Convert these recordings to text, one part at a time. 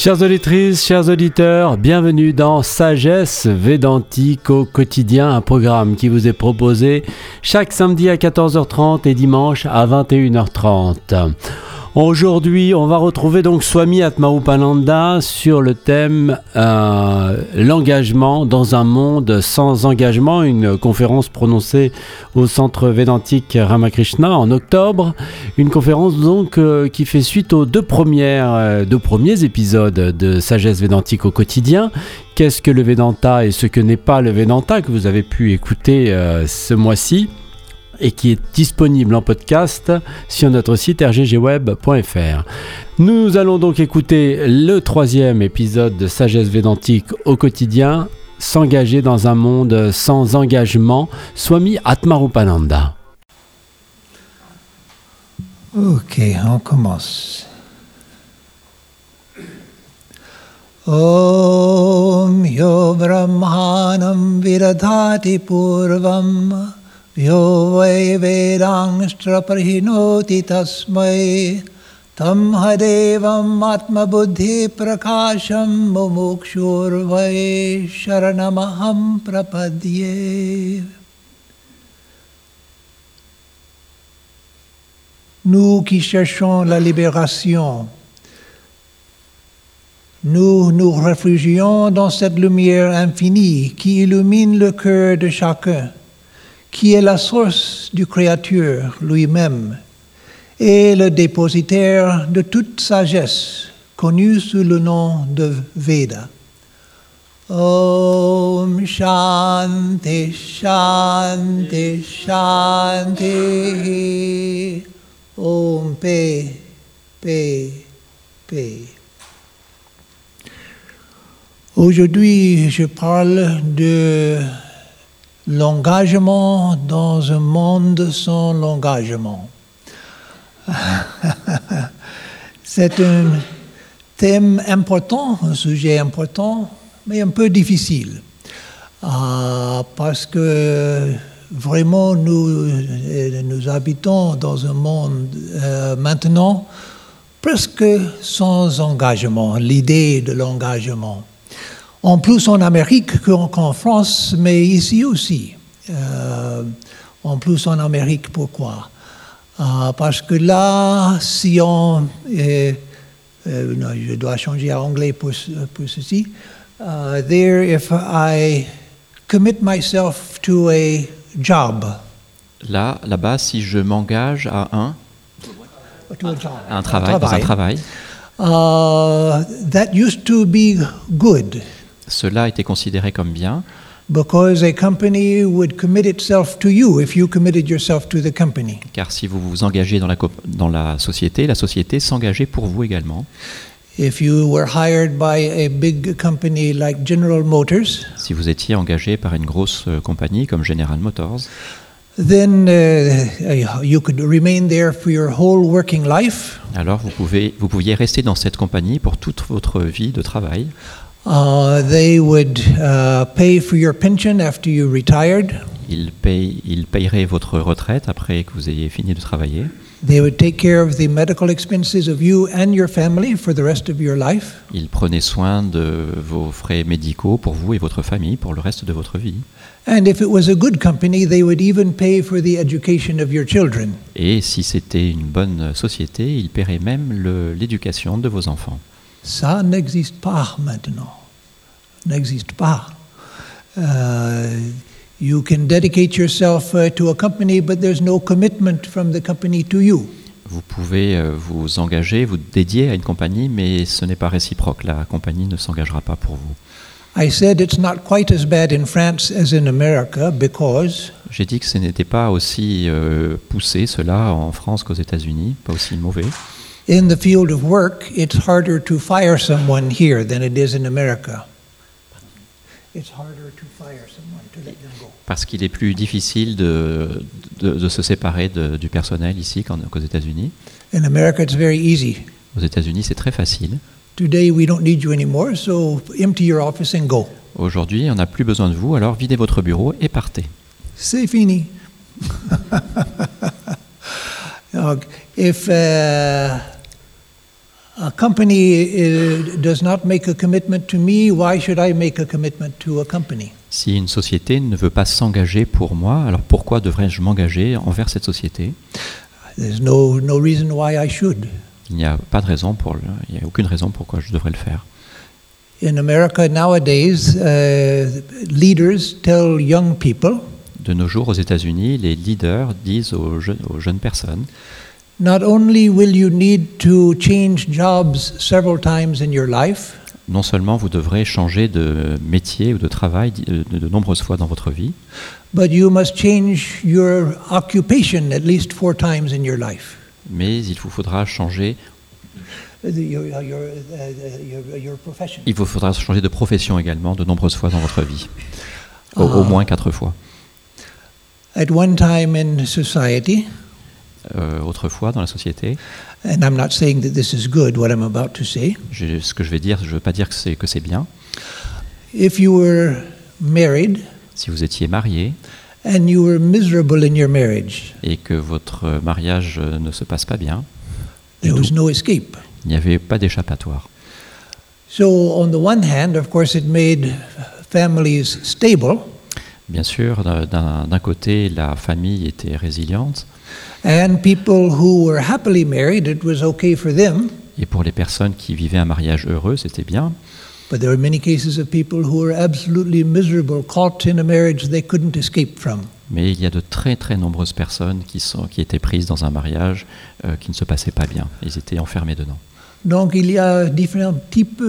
Chères auditrices, chers auditeurs, bienvenue dans Sagesse Védantique au quotidien, un programme qui vous est proposé chaque samedi à 14h30 et dimanche à 21h30. Aujourd'hui, on va retrouver donc Swami Atmarupananda sur le thème euh, l'engagement dans un monde sans engagement, une conférence prononcée au centre védantique Ramakrishna en octobre, une conférence donc euh, qui fait suite aux euh, deux premiers épisodes de Sagesse védantique au quotidien. Qu'est-ce que le Vedanta et ce que n'est pas le Vedanta que vous avez pu écouter ce mois-ci? Et qui est disponible en podcast sur notre site rggweb.fr. Nous allons donc écouter le troisième épisode de Sagesse Védantique au quotidien, s'engager dans un monde sans engagement, Swami Atmarupananda. Ok, on commence. Purvam यो वै वेदांश्च तस्मै तं हदेवम् आत्मबुद्धिप्रकाशं मुमुक्षुर्वै शरणमहं प्रपद्ये Nous qui cherchons la libération, nous nous réfugions dans cette lumière infinie qui illumine le cœur de chacun qui est la source du Créateur lui-même et le dépositaire de toute sagesse, connue sous le nom de Veda. Om Shanti Shanti Shanti Om Pe Pe Pe Aujourd'hui, je parle de l'engagement dans un monde sans l'engagement. C'est un thème important, un sujet important, mais un peu difficile. Euh, parce que vraiment, nous, nous habitons dans un monde euh, maintenant presque sans engagement, l'idée de l'engagement en plus en Amérique qu'en France, mais ici aussi. Euh, en plus en Amérique, pourquoi? Euh, Parce que là, si on... Euh, je dois changer à anglais pour, pour ceci. there, if I commit myself to a job. Là, là-bas, si je m'engage à un, un travail, dans un travail. Uh, that used to be good cela était considéré comme bien. Car si vous vous engagez dans la, dans la société, la société s'engageait pour vous également. si vous étiez engagé par une grosse euh, compagnie comme General Motors, then uh, you could remain there for your whole working life. Alors vous pouvez vous pouviez rester dans cette compagnie pour toute votre vie de travail. Uh, they would uh, pay for your pension after you retired. Ils, payeraient votre retraite après que vous ayez fini de travailler. They would take care of the medical expenses of you and your family for the rest of your life. Ils prenaient soin de vos frais médicaux pour vous et votre famille pour le reste de votre vie. And if it was a good company, they would even pay for the education of your children. Et si c'était une bonne société, ils paieraient même l'éducation de vos enfants. Ça n'existe pas maintenant. N'existe pas. Uh, you can dedicate yourself uh, to a company, but there's no commitment from the company to you. Vous pouvez euh, vous engager, vous dédier à une compagnie, mais ce n'est pas réciproque. La compagnie ne s'engagera pas pour vous. I said it's not quite as bad in France as in America because J'ai dit que ce n'était pas aussi euh, poussé cela en France qu'aux États-Unis, pas aussi mauvais in the field of work, it's harder to fire someone here than it is in America. It's harder to fire someone, to let them go. Parce qu'il est plus difficile de, de, de se séparer de, du personnel ici qu'aux États-Unis. In America, it's very easy. Aux États-Unis, c'est très facile. Today, we don't need you anymore, so empty your office and go. Aujourd'hui, on n'a plus besoin de vous, alors videz votre bureau et partez. C'est fini. if uh, a company uh, does not make a commitment to me, why should I make a commitment to a company? Si une société ne veut pas s'engager pour moi, alors pourquoi devrais-je m'engager envers cette société? There's no, no reason why I should. Il n'y a pas de raison pour le- il n'y a aucune raison pourquoi je devrais le faire. In America nowadays, uh, leaders tell young people De nos jours, aux États-Unis, les leaders disent aux jeunes personnes not only will you need to change jobs several times in your life, non seulement vous devrez changer de métier ou de travail de, de nombreuses fois dans votre vie, but you must change your occupation at least four times in your life. mais il vous faudra changer, Your, your, your, your profession. il vous faudra changer de profession également de nombreuses fois dans votre vie, au, au Ah. moins quatre fois. At one time in society, Euh, autrefois dans la société, and I'm not saying that this is good, what I'm about to say, je- ce que je vais dire, je ne veux pas dire que c'est que c'est bien. if you were married Si vous étiez marié and you were miserable in your marriage, et que votre mariage ne se passe pas bien, there was no escape. il n'y avait pas d'échappatoire. So, on the one hand, of course, it made families stable, Bien sûr, d'un côté, la famille était résiliente, and people who were happily married, it was okay for them. et pour les personnes qui vivaient un mariage heureux, c'était bien. But there are many cases of people who were absolutely miserable, caught in a marriage they couldn't escape from. Mais il y a de très très nombreuses personnes qui, sont, qui étaient prises dans un mariage euh, qui ne se passait pas bien. Ils étaient enfermés dedans. Donc il y a différents types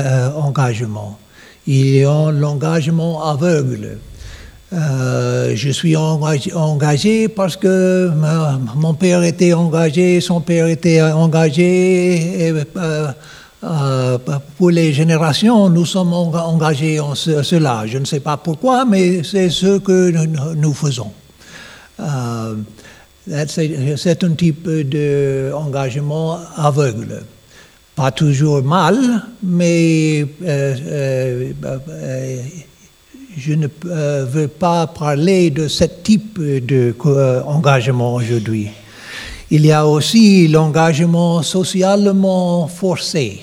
d'engagement. Il y a l'engagement aveugle. Euh, je suis engagé, parce que mon père était engagé, son père était engagé. Euh, euh, pour les générations, nous sommes enga- engagés en ce- cela. Je ne sais pas pourquoi, mais c'est ce que nous, faisons. C'est un type d'engagement aveugle. Pas toujours mal, mais je ne euh, veux pas parler de ce type d'engagement aujourd'hui. Il y a aussi l'engagement socialement forcé,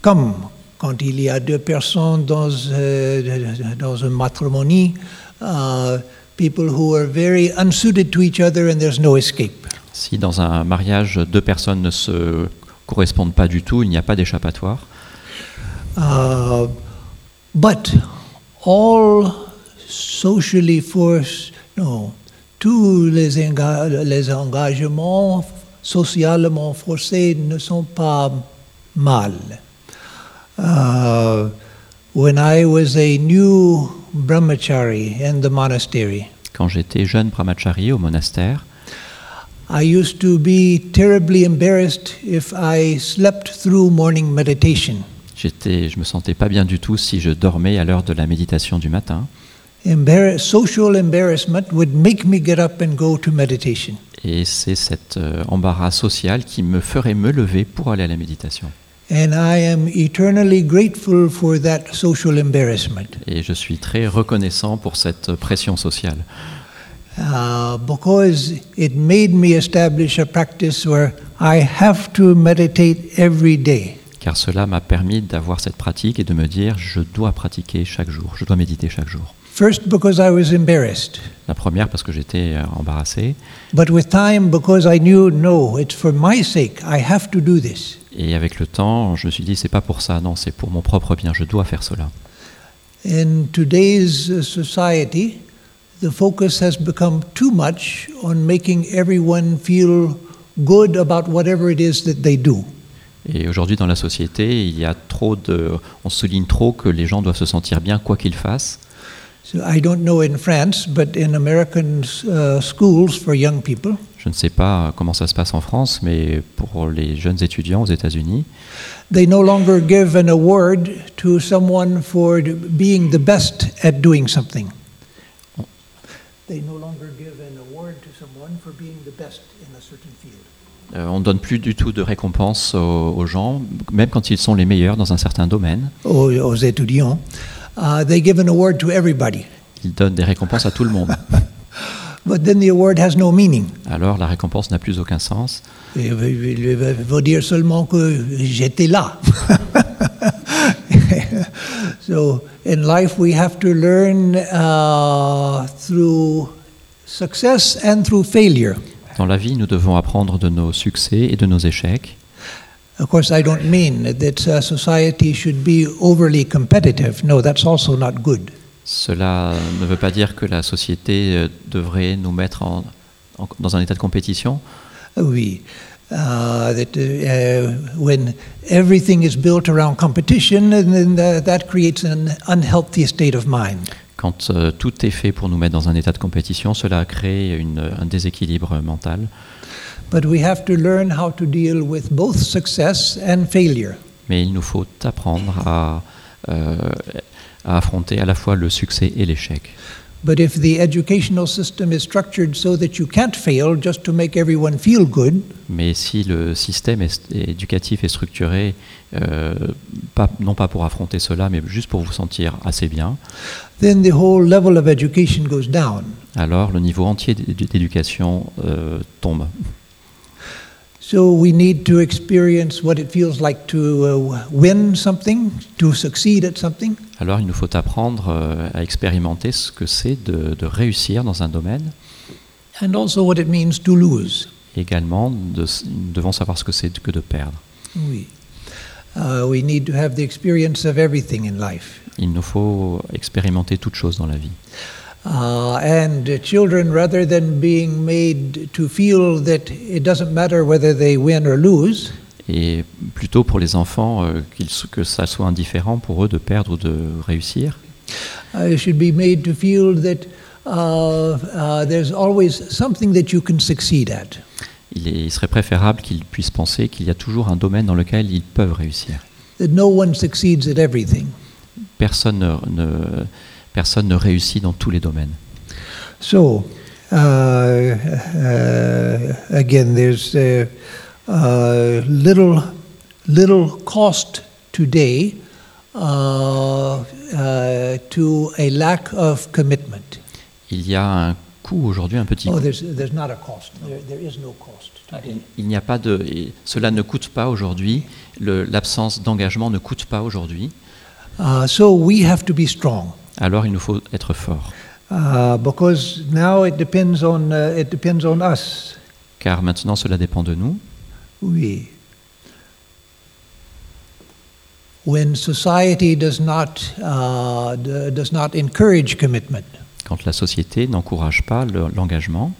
comme quand il y a deux personnes dans, euh, dans une matrimonie, uh, people who are very unsuited to each other and there's no escape. Si dans un mariage, deux personnes ne se correspondent pas du tout, il n'y a pas d'échappatoire. Uh, but all socially forced, no, tous les, enga- les engagements socialement forcés ne sont pas mal. Uh, when I was a new brahmachari in the monastery, Quand j'étais jeune brahmachari au monastère, I used to be terribly embarrassed if I slept through morning meditation. J'étais, je me sentais pas bien du tout si je dormais à l'heure de la méditation du matin. Social embarrassment would make me get up and go to meditation. Et c'est cet euh, embarras social qui me ferait me lever pour aller à la méditation. And I am eternally grateful for that social embarrassment Et je suis très reconnaissant pour cette pression sociale. uh, because it made me establish a practice where I have to meditate every day. Car cela m'a permis d'avoir cette pratique et de me dire je dois pratiquer chaque jour, je dois méditer chaque jour. First, because I was embarrassed, La première parce que j'étais euh, embarrassé, but with time, because I knew no, it's for my sake, I have to do this. et avec le temps, je me suis dit c'est pas pour ça, non, c'est pour mon propre bien, je dois faire cela. In today's uh, society, the focus has become too much on making everyone feel good about whatever it is that they do. Et aujourd'hui dans la société, il y a trop de, on souligne trop que les gens doivent se sentir bien quoi qu'ils fassent. So I don't know in France, but in American uh, schools for young people, Je ne sais pas comment ça se passe en France, mais pour les jeunes étudiants aux États-Unis, they no longer give an award to someone for being the best at doing something. They no longer give an award to someone for being the best in a certain field. Euh, on ne donne plus du tout de récompense aux, aux gens, même quand ils sont les meilleurs dans un certain domaine. Aux, aux étudiants, uh, they give an award to everybody, Ils donnent des récompenses à tout le monde. but then the award has no meaning. Alors la récompense n'a plus aucun sens. Il faut dire seulement que j'étais là. so in life we have to learn uh, through success and through failure. Dans la vie, nous devons apprendre de nos succès et de nos échecs. Of course, I don't mean that uh, society should be overly competitive. No, that's also not good. Cela ne veut pas dire que la société euh, devrait nous mettre en- en- dans un état de compétition, Oui. Uh, that uh, when everything is built around competition, and then that, that creates an unhealthy state of mind. Quand euh, tout est fait pour nous mettre dans un état de compétition, cela crée une- un déséquilibre mental. But we have to learn how to deal with both success and failure. Mais il nous faut apprendre à, euh, à affronter à la fois le succès et l'échec. But if the educational system is structured so that you can't fail just to make everyone feel good, Mais si le système est- éducatif est structuré, euh, pas- non pas pour affronter cela, mais juste pour vous sentir assez bien, then the whole level of education goes down. alors le niveau entier d'édu- d'éducation euh, tombe. So we need to experience what it feels like to uh, win something, to succeed at something, Alors il nous faut apprendre euh, à expérimenter ce que c'est de, de réussir dans un domaine. and also what it means to lose. Également, de nous devons savoir ce que c'est que de perdre. Oui. Il nous faut expérimenter toute chose dans la vie. Uh, and uh, children, rather than being made to feel that it doesn't matter whether they win or lose, Et plutôt pour les enfants, euh, qu'ils so- que ça soit indifférent pour eux de perdre ou de réussir, uh, should be made to feel that uh, uh, there's always something that you can succeed at. Il, est- il serait préférable qu'ils puissent penser qu'il y a toujours un domaine dans lequel ils peuvent réussir. That no one succeeds at everything. Personne ne, ne- personne ne réussit dans tous les domaines. So, uh, uh, again, there's uh, uh, little, little cost today uh, uh, to a lack of commitment. Il y a un coût aujourd'hui, un petit Oh, coût. there's, there's not a cost. There, there is no cost today. Il n'y a pas de, et cela ne coûte pas aujourd'hui. L'absence d'engagement ne coûte pas aujourd'hui. Uh, so we have to be strong. Alors il nous faut être fort, Uh, because now it depends on uh, it depends on us. car maintenant cela dépend de nous. Oui. When society does not uh, does not encourage commitment, Quand la société n'encourage pas le- l'engagement,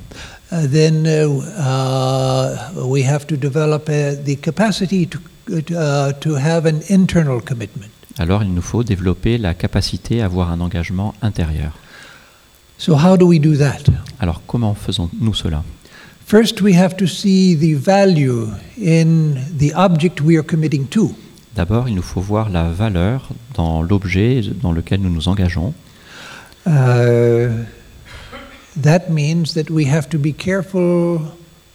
uh, then uh, uh, we have to develop uh, the capacity to uh, to have an internal commitment. alors il nous faut développer la capacité à avoir un engagement intérieur. So how do we do that? Alors comment faisons-nous cela? First, we have to see the value in the object we are committing to. D'abord, il nous faut voir la valeur dans l'objet dans lequel nous nous engageons. Uh, that means that we have to be careful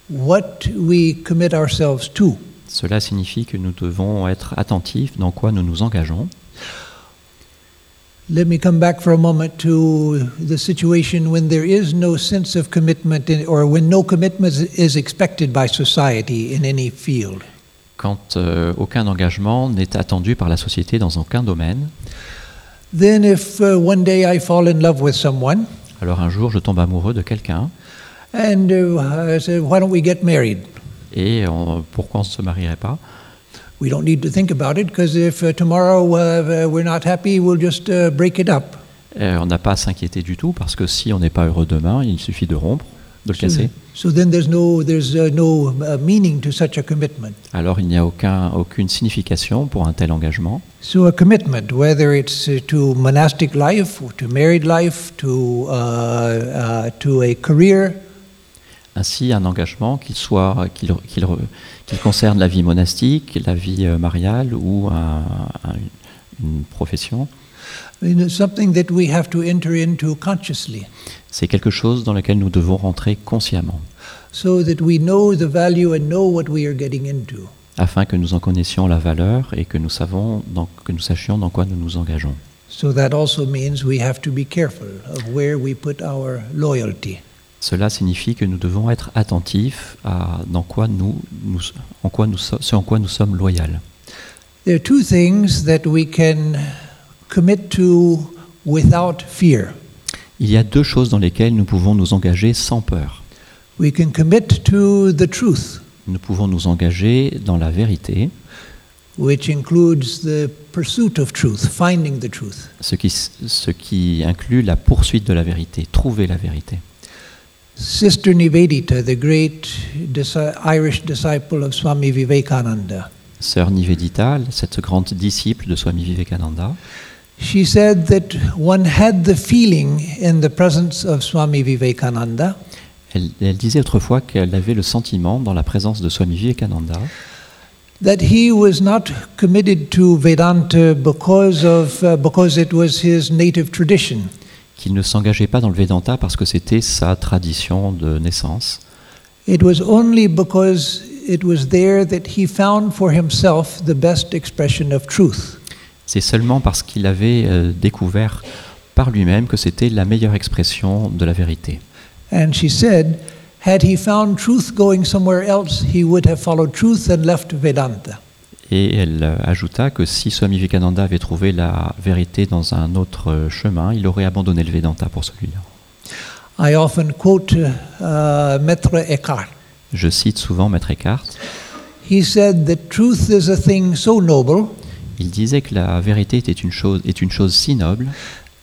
what we commit ourselves to. Cela signifie que nous devons être attentifs dans quoi nous nous engageons. Let me come back for a moment to the situation when there is no sense of commitment in, or when no commitment is expected by society in any field. Quand euh, aucun engagement n'est attendu par la société dans aucun domaine, Then, if uh, one day I fall in love with someone alors un jour je tombe amoureux de quelqu'un and uh, I say, Why don't we get married? et on- pourquoi on ne se marierait pas? We don't need to think about it because if uh, tomorrow uh, we're not happy, we'll just uh, break it up. Euh, On n'a pas à s'inquiéter du tout parce que si on n'est pas heureux demain, il suffit de rompre, de le casser. So then there's no, there's no meaning to such a commitment. Alors il n'y a aucun, aucune signification pour un tel engagement. So a commitment, whether it's uh, to monastic life, or to married life, to, uh, uh, to a career, Ainsi, un engagement qu'il soit, qu'il, re- qu'il concerne la vie monastique, la vie euh, mariale ou un- un- une profession, I mean, it's something that we have to enter into consciously c'est quelque chose dans lequel nous devons rentrer consciemment, so that we know the value and know what we are getting into. afin que nous en connaissions la valeur et que nous, savons dans- que nous sachions dans quoi nous nous engageons. So that also means we have to be careful of where we put our loyalty. Cela signifie que nous devons être attentifs à dans quoi nous, nous- en quoi nous, ce en quoi nous sommes loyaux. There are two things that we can commit to without fear. Il y a deux choses dans lesquelles nous pouvons nous engager sans peur. We can commit to the truth, Nous pouvons nous engager dans la vérité, which includes the pursuit of truth, finding the truth. ce qui, ce qui inclut la poursuite de la vérité, trouver la vérité. Sister Nivedita, the great disi- Irish disciple of Swami Vivekananda, Sœur Nivedita, cette grande disciple de Swami Vivekananda, she said that one had the feeling in the presence of Swami Vivekananda elle, elle disait autrefois qu'elle avait le sentiment, dans la présence de Swami Vivekananda, that he was not committed to Vedanta because of uh, because it was his native tradition. qu'il ne s'engageait pas dans le Vedanta parce que c'était sa tradition de naissance, It was only because it was there that he found for himself the best expression of truth. C'est seulement parce qu'il avait euh, découvert par lui-même que c'était la meilleure expression de la vérité. And she said, had he found truth going somewhere else, he would have followed truth and left Vedanta. Et elle euh, ajouta que si Swami Vivekananda avait trouvé la vérité dans un autre euh, chemin, il aurait abandonné le Vedanta pour celui-là. I often quote uh, Maître Eckhart. Je cite souvent Maître Eckhart. He said that truth is a thing so noble Il disait que la vérité était une chose, est une chose si noble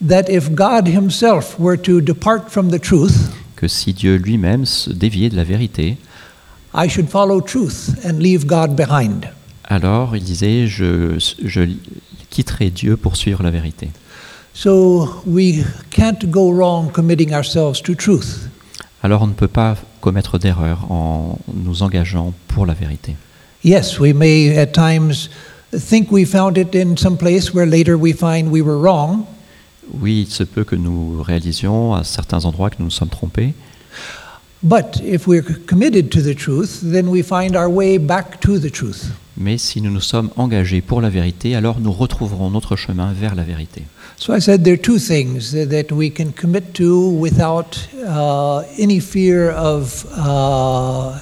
that if God himself were to depart from the truth, que si Dieu lui-même se déviait de la vérité, I should follow truth and leave God behind. alors il disait je, je quitterai Dieu pour suivre la vérité. So we can't go wrong committing ourselves to truth. Alors on ne peut pas commettre d'erreur en nous engageant pour la vérité. Yes, we may at times think we found it in some place where later we find we were wrong, Oui, il se peut que nous réalisions à certains endroits que nous nous sommes trompés, but if we're committed to the truth, then we find our way back to the truth. mais si nous nous sommes engagés pour la vérité, alors nous retrouverons notre chemin vers la vérité. So I said there are two things that we can commit to without uh, any fear of uh,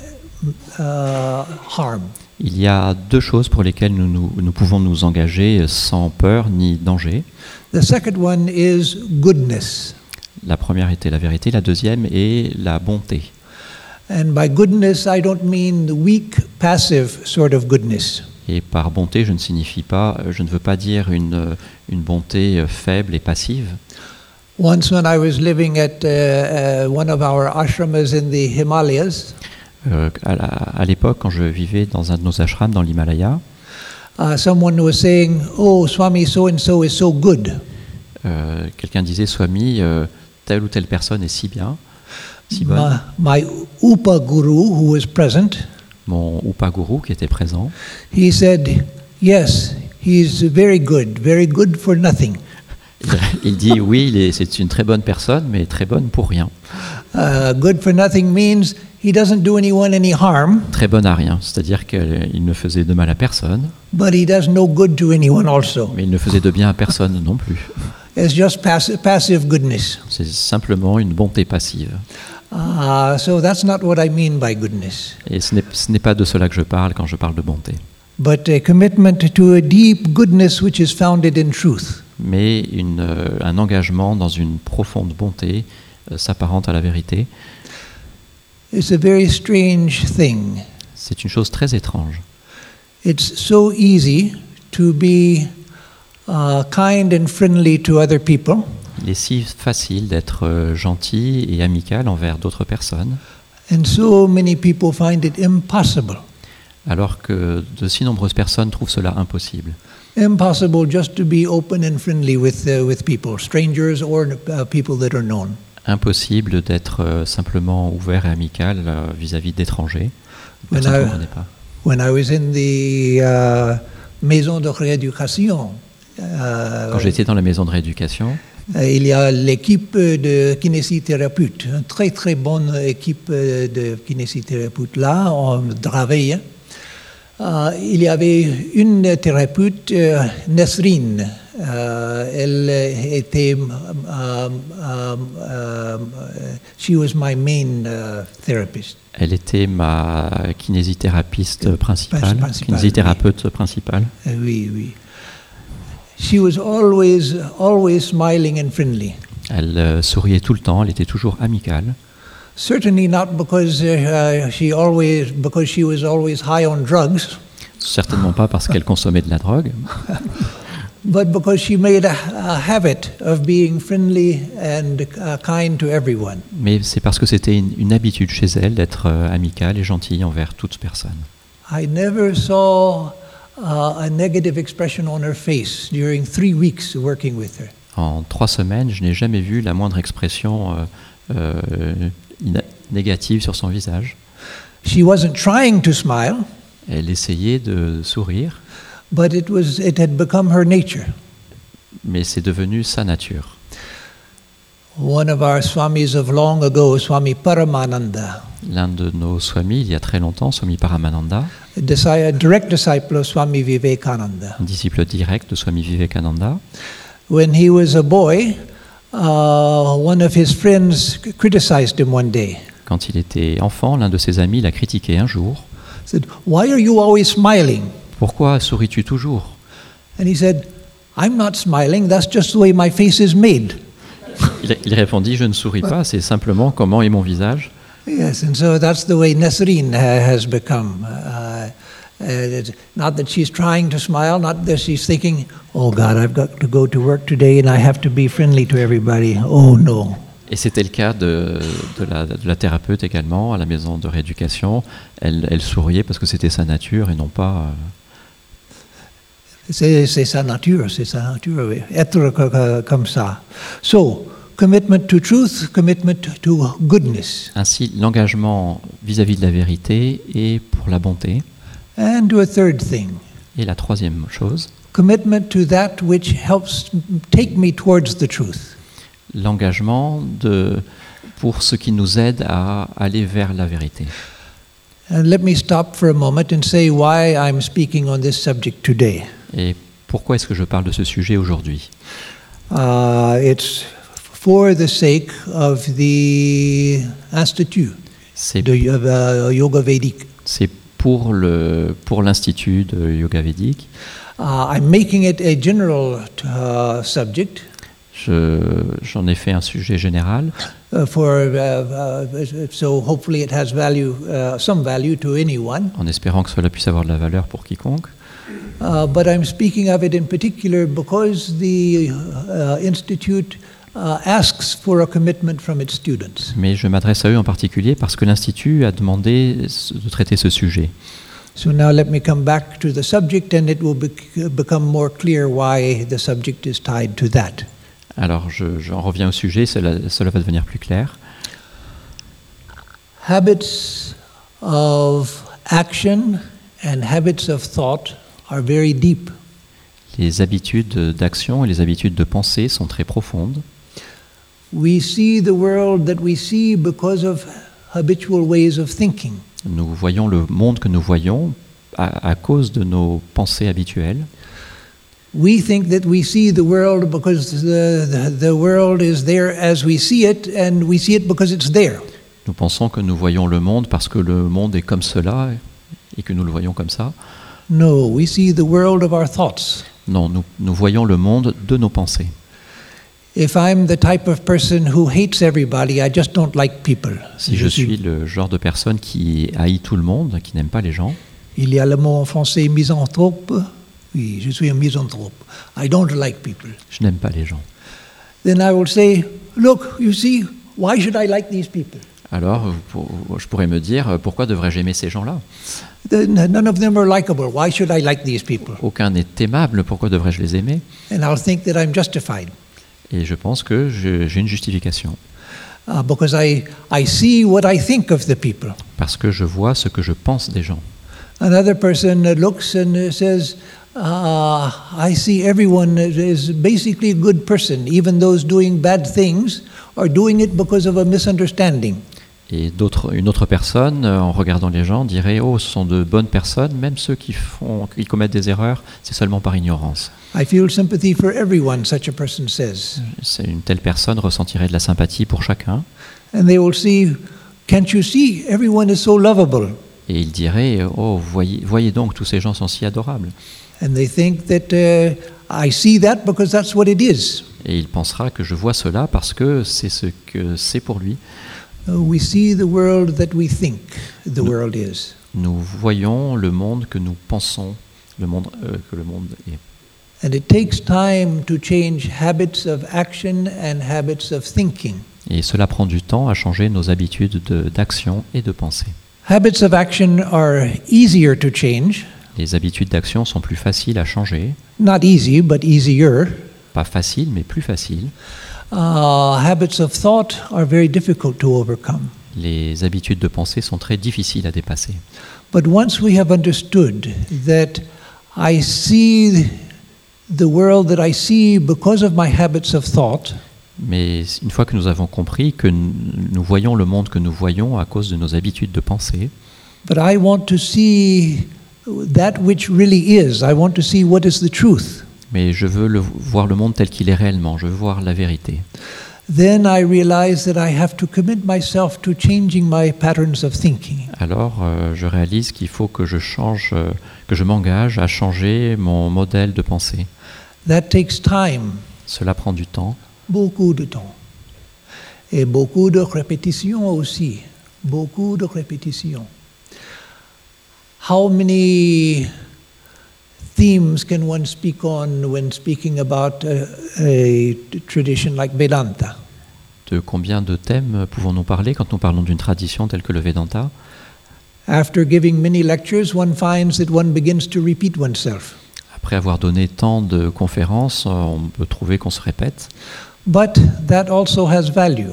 uh, harm. Il y a deux choses pour lesquelles nous, nous- nous pouvons nous engager sans peur ni danger. The second one is goodness. La première était la vérité, la deuxième est la bonté. And by goodness, I don't mean the weak, passive sort of goodness. Et par bonté, je ne signifie pas, je ne veux pas dire une, une bonté faible et passive. Once, when I was living at uh, uh, one of our ashramas in the Himalayas, à la- à l'époque, quand je vivais dans un de nos ashrams dans l'Himalaya, uh, someone was saying, Oh, Swami so and so is so good. euh, quelqu'un disait Swami, euh, telle ou telle personne est si bien, si bonne. My, my Upa Guru, who was present, Mon Upaguru qui était présent, he said, Yes, he's very good, very good for nothing. il dit oui, il est- c'est une très bonne personne, mais très bonne pour rien. Uh, good for nothing means he doesn't do anyone any harm, Très bonne à rien, c'est-à-dire qu'il ne faisait de mal à personne, but he does no good to anyone also. mais il ne faisait de bien à personne non plus. It's just pass- passive goodness. C'est simplement une bonté passive. Uh, so that's not what I mean by goodness, Et ce n'est ce n'est pas de cela que je parle quand je parle de bonté, but a commitment to a deep goodness which is founded in truth. mais une, euh, un engagement dans une profonde bonté euh, s'apparente à la vérité. It's a very strange thing. C'est une chose très étrange. It's so easy to be uh, kind and friendly to other people, Il est si facile d'être euh, gentil et amical envers d'autres personnes, and so many people find it impossible. alors que de si nombreuses personnes trouvent cela impossible. Impossible just to be open and friendly with, uh, with people, strangers or uh, people that are known. Impossible d'être euh, simplement ouvert et amical euh, vis-à-vis d'étrangers, ne pas. When I was in the uh, maison de rééducation, uh, Quand j'étais dans la maison de rééducation, Euh, Il y a l'équipe de kinésithérapeutes, une très très bonne équipe euh, de kinésithérapeutes là, on travaille. Euh, il y avait une thérapeute, euh, Nesrine. Euh, elle était, She was my main uh, therapist. Elle était ma kinésithérapeute principale, kinésithérapeute principale. Oui, oui. She was always, always smiling and friendly. Elle souriait tout le temps, elle était toujours amicale. Certainly not because uh, she always, because she was always high on drugs, Certainement pas parce qu'elle consommait de la drogue, but because she made a, a habit of being friendly and uh, kind to everyone. mais c'est parce que c'était une, une habitude chez elle d'être euh, amicale et gentille envers toute personne. I never saw uh, a negative expression on her face during three weeks working with her. En trois semaines, je n'ai jamais vu la moindre expression euh, euh, négative sur son visage. She wasn't trying to smile, Elle essayait de sourire, but it was it had become her nature. mais c'est devenu sa nature. One of our swamis of long ago, Swami Paramananda, L'un de nos swamis, il y a très longtemps, Swami Paramananda, a, direct disciple of Swami Vivekananda. un disciple direct de Swami Vivekananda, When he was a boy, uh, one of his friends criticized him one day. quand il était enfant, l'un de ses amis l'a critiqué un jour. Said, "Why are you always smiling?" Pourquoi souris-tu toujours? And he said, "I'm not smiling. That's just the way my face is made." il, il répondit Je ne souris pas, c'est simplement comment est mon visage. Yes, and so that's the way Nesrine ha- has become. Uh, uh, it's not that she's trying to smile, not that she's thinking, oh God, I've got to go to work today and I have to be friendly to everybody. Oh no. Et c'était le cas de, de la, de la thérapeute également, à la maison de rééducation. Elle, elle souriait parce que c'était sa nature et non pas. euh, C'est sa nature, c'est sa nature, oui. être co- co- comme ça. So, commitment to truth, commitment to goodness, Ainsi, l'engagement vis-à-vis de la vérité et pour la bonté. And to a third thing, Et la troisième chose, commitment to that which helps take me towards the truth. l'engagement de, pour ce qui nous aide à aller vers la vérité. And let me stop for a moment and say why I'm speaking on this subject today. Et pourquoi est-ce que je parle de ce sujet aujourd'hui? Uh, it's for the sake of the Institute C'est de uh, Yoga Vedic. c'est pour le pour l'institut de yoga védique. Uh, I'm making it a general uh, subject Je- J'en ai fait un sujet général uh, for uh, uh, so hopefully it has value, uh, some value to anyone. en espérant que cela puisse avoir de la valeur pour quiconque. But I'm speaking of it in particular because the uh, institute uh, asks for a commitment from its students. Mais je m'adresse à eux en particulier parce que l'Institut a demandé de traiter ce sujet. So now let me come back to the subject, and it will bec- become more clear why the subject is tied to that. Alors je- j'en reviens au sujet, cela, cela va devenir plus clair. Habits of action and habits of thought are very deep. Les habitudes d'action et les habitudes de pensée sont très profondes. We see the world that we see because of habitual ways of thinking. Nous voyons le monde que nous voyons à, à cause de nos pensées habituelles. We think that we see the world because the, the, the world is there as we see it, and we see it because it's there. Nous pensons que nous voyons le monde parce que le monde est comme cela et que nous le voyons comme ça. No, we see the world of our thoughts. Non, nous, nous voyons le monde de nos pensées. If I'm the type of person who hates everybody, I just don't like people. Si je suis le genre de personne qui haït tout le monde, qui n'aime pas les gens, Il y a le mot en français misanthrope. Oui, je suis un misanthrope. I don't like people. je n'aime pas les gens. Then I will say, look, you see, why should I like these people? Alors, je pourrais me dire, pourquoi devrais-je aimer ces gens-là? None of them are likable. Why should I like these people? Aucun n'est aimable, pourquoi devrais-je les aimer? And I'll think that I'm justified Et je pense que j'ai une justification, uh, because I, I see what I think of the people. parce que je vois ce que je pense des gens. Another person looks and says, uh, I see everyone is- basically a good person, even those doing bad things are doing it because of a misunderstanding. Et une autre personne, euh, en regardant les gens, dirait Oh, ce sont de bonnes personnes, même ceux qui, font, qui commettent des erreurs, c'est seulement par ignorance. I feel sympathy for everyone, such a person says. C'est une telle personne ressentirait de la sympathie pour chacun. And they will see, can't you see? Everyone is so lovable. Et il dirait Oh, voyez, voyez donc, tous ces gens sont si adorables. And they think that uh, I see that because that's what it is. Et il pensera que je vois cela parce que c'est ce que c'est pour lui. We see the world that we think the world is. Nous voyons le monde que nous pensons le monde, euh, que le monde est. And it takes time to change habits of action and habits of thinking. Et cela prend du temps à changer nos habitudes de- d'action et de pensée. Habits of action are easier to change. Les habitudes d'action sont plus faciles à changer. Not easy, but easier. Pas faciles, mais plus faciles. Uh, habits of thought are very difficult to overcome. Les habitudes de pensée sont très difficiles à dépasser. But once we have understood that I see the world that I see because of my habits of thought, Mais une fois que nous avons compris que nous voyons le monde que nous voyons à cause de nos habitudes de pensée, but I want to see that which really is. I want to see what is the truth. mais je veux le- voir le monde tel qu'il est réellement, je veux voir la vérité. Then I realize that I have to commit myself to changing my patterns of thinking. Alors euh, je réalise qu'il faut que je change, euh, que je m'engage à changer mon modèle de pensée. That takes time, Cela prend du temps beaucoup de temps. Et beaucoup de répétitions aussi. Beaucoup de répétitions. How many themes can one speak on when speaking about a, a tradition like Vedanta? De combien de thèmes pouvons-nous parler quand nous parlons d'une tradition telle que le Vedanta? After giving many lectures, one finds that one begins to repeat oneself. Après avoir donné tant de conférences, euh, on peut trouver qu'on se répète, But that also has value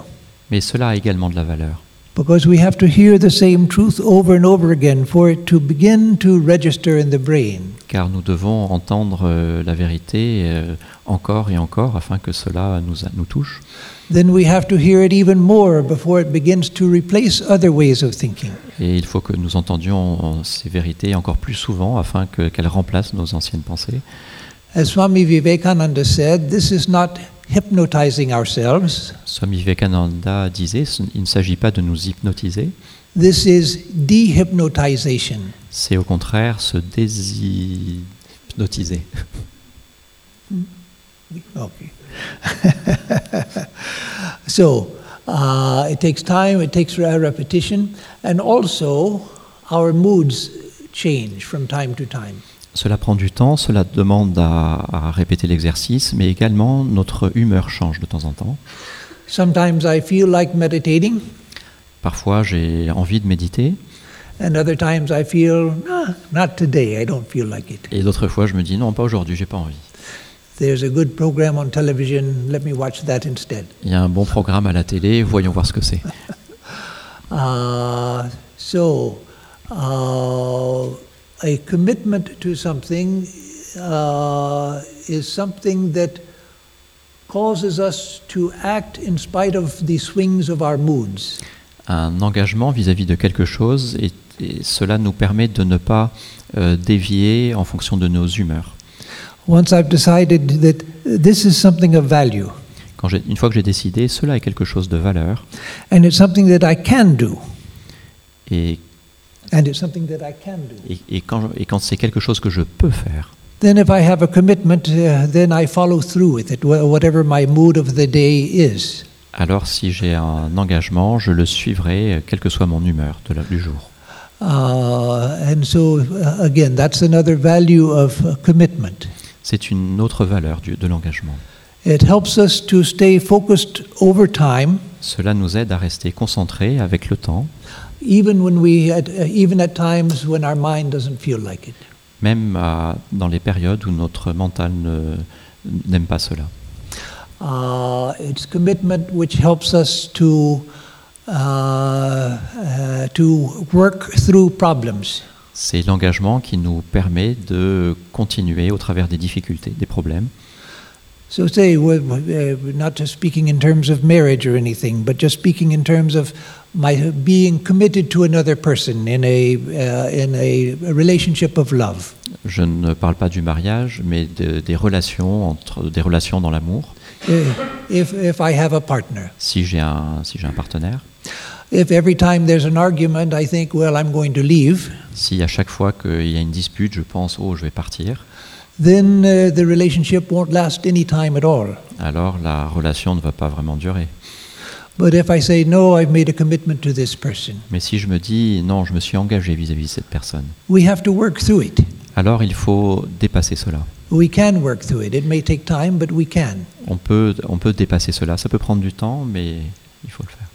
mais cela a également de la valeur. Because we have to hear the same truth over and over again for it to begin to register in the brain. Car nous devons entendre euh, la vérité euh, encore et encore afin que cela nous, nous touche. Then we have to hear it even more before it begins to replace other ways of thinking. Et il faut que nous entendions euh, ces vérités encore plus souvent afin que- qu'elles remplacent nos anciennes pensées. As Swami Vivekananda said, this is not hypnotizing ourselves, Swami Vivekananda disait, il ne s'agit pas de nous hypnotiser, this is dehypnotization. c'est au contraire se déshypnotiser. Okay. so uh, it takes time, it takes repetition, and also our moods change from time to time. Cela prend du temps, cela demande à, à répéter l'exercice, mais également notre humeur change de temps en temps. Sometimes I feel like meditating, Parfois j'ai envie de méditer, and other times I feel, "Ah, not today, I don't feel like it. et d'autres fois je me dis non, pas aujourd'hui, j'ai pas envie. There's a good program on television, let me watch that instead. Il y a un bon programme à la télé, voyons voir ce que c'est. Uh, so, uh, a commitment to something uh, is something that causes us to act in spite of the swings of our moods. Un engagement vis-à-vis de quelque chose, et, et cela nous permet de ne pas euh, dévier en fonction de nos humeurs. Once I've decided that this is something of value Quand une fois que j'ai décidé, cela est quelque chose de valeur, and it's something that I can do, et, and it's something that I can do. et- et quand, et quand c'est quelque chose que je peux faire, Then, if I have a commitment, uh, then I follow through with it, wha- whatever my mood of the day is. alors si j'ai un engagement, je le suivrai, euh, quelle que soit mon humeur de la- du jour. Uh, and so, uh, again, that's another value of uh, commitment. C'est une autre valeur du- de l'engagement. It helps us to stay focused over time, Cela nous aide à rester concentrés avec le temps, even when we, at, uh, even at times when our mind doesn't feel like it. même à- dans les périodes où notre mental n'aime pas cela. Uh, it's commitment which helps us to uh, uh, to work through problems. C'est l'engagement qui nous permet de continuer au travers des difficultés, des problèmes. So, say, we're, we're not just speaking in terms of marriage or anything, but just speaking in terms of my being committed to another person in a, uh, in a relationship of love. Je ne parle pas du mariage, mais de- des relations entre des relations dans l'amour. Uh, If, if I have a partner, Si j'ai un si j'ai un partenaire, if every time there's an argument, I think, well, I'm going to leave, si à chaque fois qu'il y a une dispute, je pense oh je vais partir, then uh, the relationship won't last any time at all. alors la relation ne va pas vraiment durer. Mais si je me dis non, je me suis engagé vis-à-vis de cette personne, we have to work through it. alors il faut dépasser cela. We can work through it. It may take time, but we can. On peut, on peut dépasser cela. Ça peut prendre du temps, mais il faut le faire.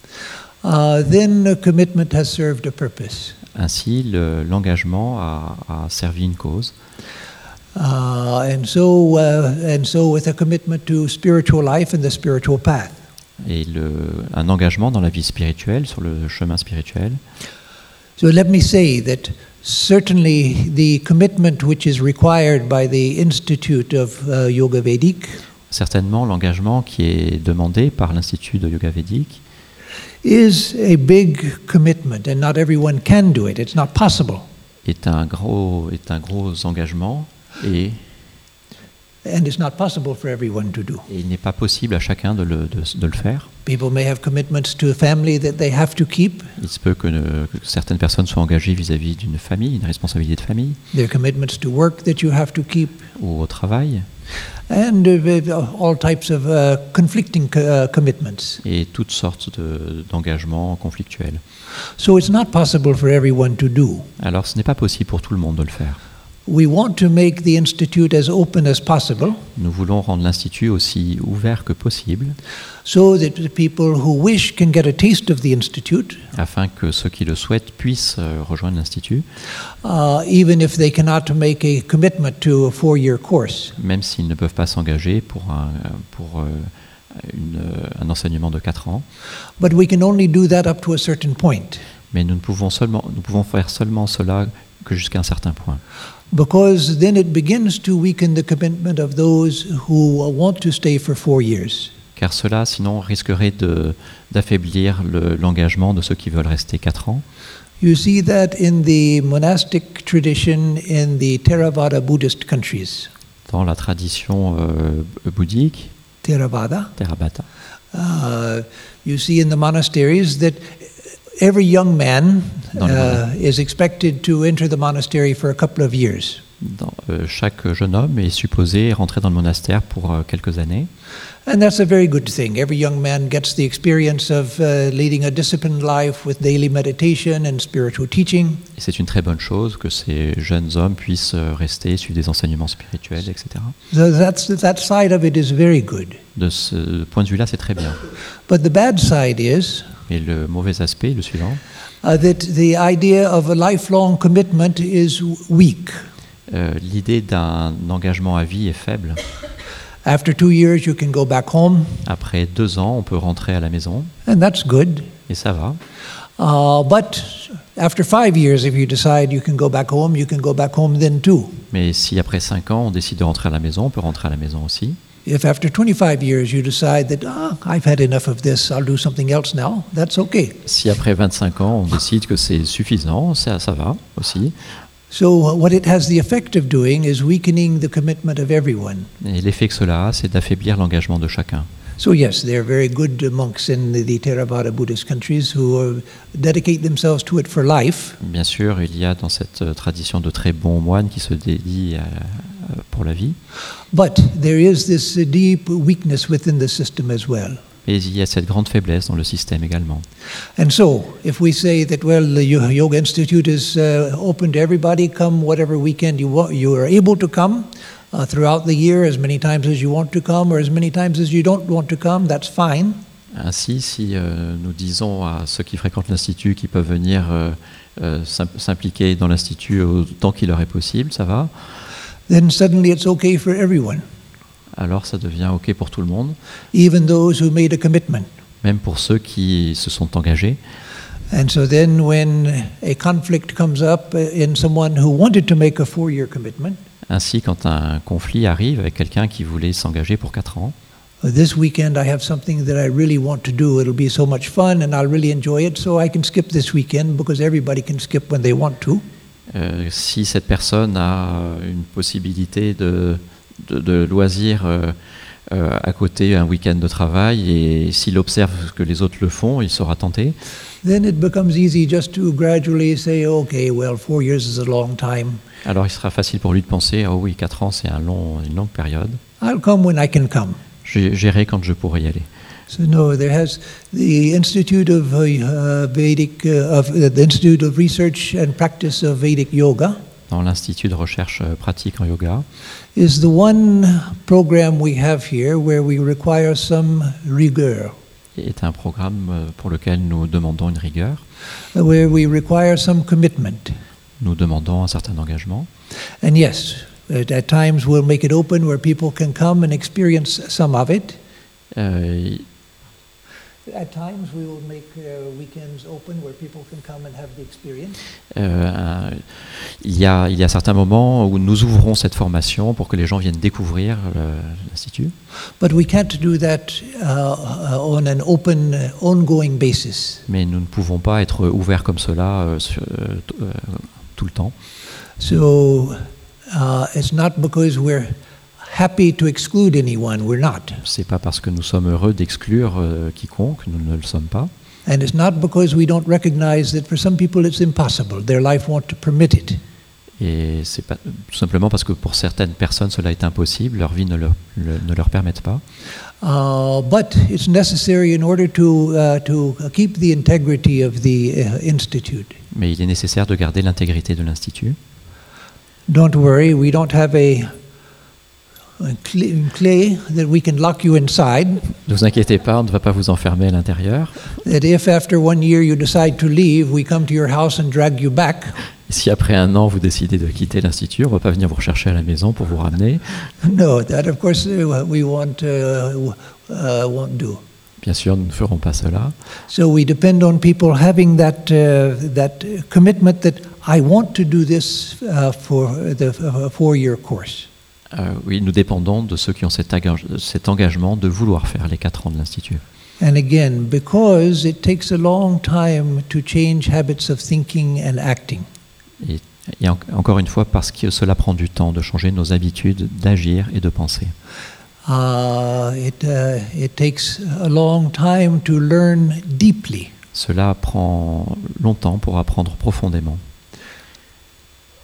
Uh, then a commitment has served a purpose. Ainsi, le- l'engagement a, a servi une cause. Uh, and so, uh, and so, with a commitment to spiritual life and the spiritual path. Et le, un engagement dans la vie spirituelle, sur le chemin spirituel. So let me say that certainly the commitment which is required by the Institute of uh, Yoga Vedic Certainement, l'engagement qui est demandé par l'Institut de Yoga Védique is a big commitment, and not everyone can do it. It's not possible. est un gros, est un gros engagement et, And it's not possible for everyone to do. et il n'est pas possible à chacun de le, de- de le faire. People may have commitments to a family that they have to keep. Il se peut que, ne- que certaines personnes soient engagées vis-à-vis d'une famille, une responsabilité de famille, There are commitments to work that you have to keep, ou au travail, and uh, all types of uh, conflicting co- uh, commitments. et toutes sortes de- d'engagements conflictuels. So it's not possible for everyone to do. Alors ce n'est pas possible pour tout le monde de le faire. We want to make the Institute as open as possible Nous voulons rendre l'Institut aussi ouvert que possible, so that the people who wish can get a taste of the Institute, afin que ceux qui le souhaitent puissent euh, rejoindre l'Institut, uh, even if they cannot make a commitment to a four year course. même s'ils ne peuvent pas s'engager pour, un, pour euh, une, euh, un enseignement de 4 ans. But we can only do that up to a certain point Mais nous, ne pouvons seulement, nous pouvons faire seulement cela que jusqu'à un certain point. because then it begins to weaken the commitment of those who want to stay for four years. Car cela, sinon, risquerait d'affaiblir le- l'engagement de ceux qui veulent rester 4 ans. You see that in the monastic tradition in the Theravada Buddhist countries. Dans la tradition euh, bouddhique, Theravada. Theravada, Uh, you see in the monasteries that every young man uh, is expected to enter the monastery for a couple of years. dans- euh, chaque jeune homme est supposé rentrer dans le monastère pour euh, quelques années. And that's a very good thing. Every young man gets the experience of uh, leading a disciplined life with daily meditation and spiritual teaching. Et c'est une très bonne chose que ces jeunes hommes puissent euh, rester, suivre des enseignements spirituels, etc. So that's, that side of it is very good. De ce point de vue-là, c'est très bien. But the bad side is Et le mauvais aspect, le suivant, uh, that the idea of a lifelong commitment is weak. euh, l'idée d'un engagement à vie est faible. After two years, you can go back home, Après deux ans, on peut rentrer à la maison, and that's good. et ça va. Uh, but after five years, if you decide you can go back home, you can go back home then too. Mais si après cinq ans, on décide de rentrer à la maison, on peut rentrer à la maison aussi. If after 25 years you decide that, ah, I've had enough of this, I'll do something else now, that's okay. Si après 25 ans, on décide que c'est suffisant, ça, ça va aussi. So, what it has the effect of doing is weakening the commitment of everyone. Et l'effet que cela a, c'est d'affaiblir l'engagement de chacun. So, yes, there are very good monks in the, the Theravada Buddhist countries who uh, dedicate themselves to it for life. Bien sûr, il y a dans cette euh, tradition de très bons moines qui se dédient à- à- pour la vie, But there is this deep weakness within the system as well. mais il y a cette grande faiblesse dans le système également. And so, if we say that, well, the Yo- Yoga Institute is uh, open to everybody, come whatever weekend you, wa- you are able to come uh, throughout the year, as many times as you want to come, or as many times as you don't want to come, that's fine. Ainsi, si euh, nous disons à ceux qui fréquentent l'Institut qu'ils peuvent venir euh, euh, s'im- s'impliquer dans l'Institut autant qu'il leur est possible, ça va, Then suddenly it's okay for everyone, alors ça devient OK pour tout le monde, even those who made a commitment. même pour ceux qui se sont engagés. And so then, when a conflict comes up in someone who wanted to make a four year commitment, Ainsi, quand un conflit arrive avec quelqu'un qui voulait s'engager pour 4 ans, "Oh, this weekend I have something that I really want to do. It'll be so much fun and I'll really enjoy it, so I can skip this weekend because everybody can skip when they want to. Euh, si cette personne a une possibilité de, de, de loisir euh, euh, à côté un week-end de travail et s'il observe que les autres le font, il sera tenté. Then it becomes easy just to gradually say, okay, well, four years is a long time. Alors il sera facile pour lui de penser, oh oui, 4 ans c'est un long, une longue période. I'll come when I can come. J'ai- J'irai quand je pourrai y aller. So no, there has the Institute of uh, Vedic uh, of uh, the Institute of Research and Practice of Vedic Yoga Dans l'Institut de recherche euh, pratique en yoga, is the one program we have here where we require some rigueur, est un programme euh, pour lequel nous demandons une rigueur, where we require some commitment. nous demandons un certain engagement. And yes, at, at times we'll make it open where people can come and experience some of it. Euh, At times we will make uh, weekends open where people can come and have the experience. euh, il, y a, il y a certains moments où nous ouvrons cette formation pour que les gens viennent découvrir l'Institut, But we can't do that uh, on an open, uh, ongoing basis. mais nous ne pouvons pas être ouverts comme cela euh, sur- euh, tout le temps. So uh, it's not because we're happy to exclude anyone, we're not. C'est pas parce que nous sommes heureux d'exclure euh, quiconque, nous ne le sommes pas. And it's not because we don't recognize that for some people it's impossible. Their life won't permit it. Et c'est pas tout simplement parce que pour certaines personnes cela est impossible, leur vie ne leur, le- ne leur permettent pas. Uh, but it's necessary in order to, uh, to keep the integrity of the uh, Institute. Mais il est nécessaire de garder l'intégrité de l'Institut. Don't worry, we don't have a, a cl- clay that we can lock you inside. Ne vous inquiétez pas, on ne va pas vous enfermer à l'intérieur. That if after one year you decide to leave, we come to your house and drag you back. Si après un an vous décidez de quitter l'Institut, on ne va pas venir vous rechercher à la maison pour vous ramener. No, that of course uh, we uh, uh, won't do. Bien sûr, nous ne ferons pas cela. So we depend on people having that, uh, that commitment that I want to do this uh, for the four-year course. Euh, oui, nous dépendons de ceux qui ont cet, engage- cet engagement de vouloir faire les quatre ans de l'Institut. And again, because it takes a long time to change habits of thinking and acting. Et, et en- encore une fois, parce que cela prend du temps de changer nos habitudes d'agir et de penser. Uh, it, uh, it takes a long time to learn deeply. Cela prend longtemps pour apprendre profondément.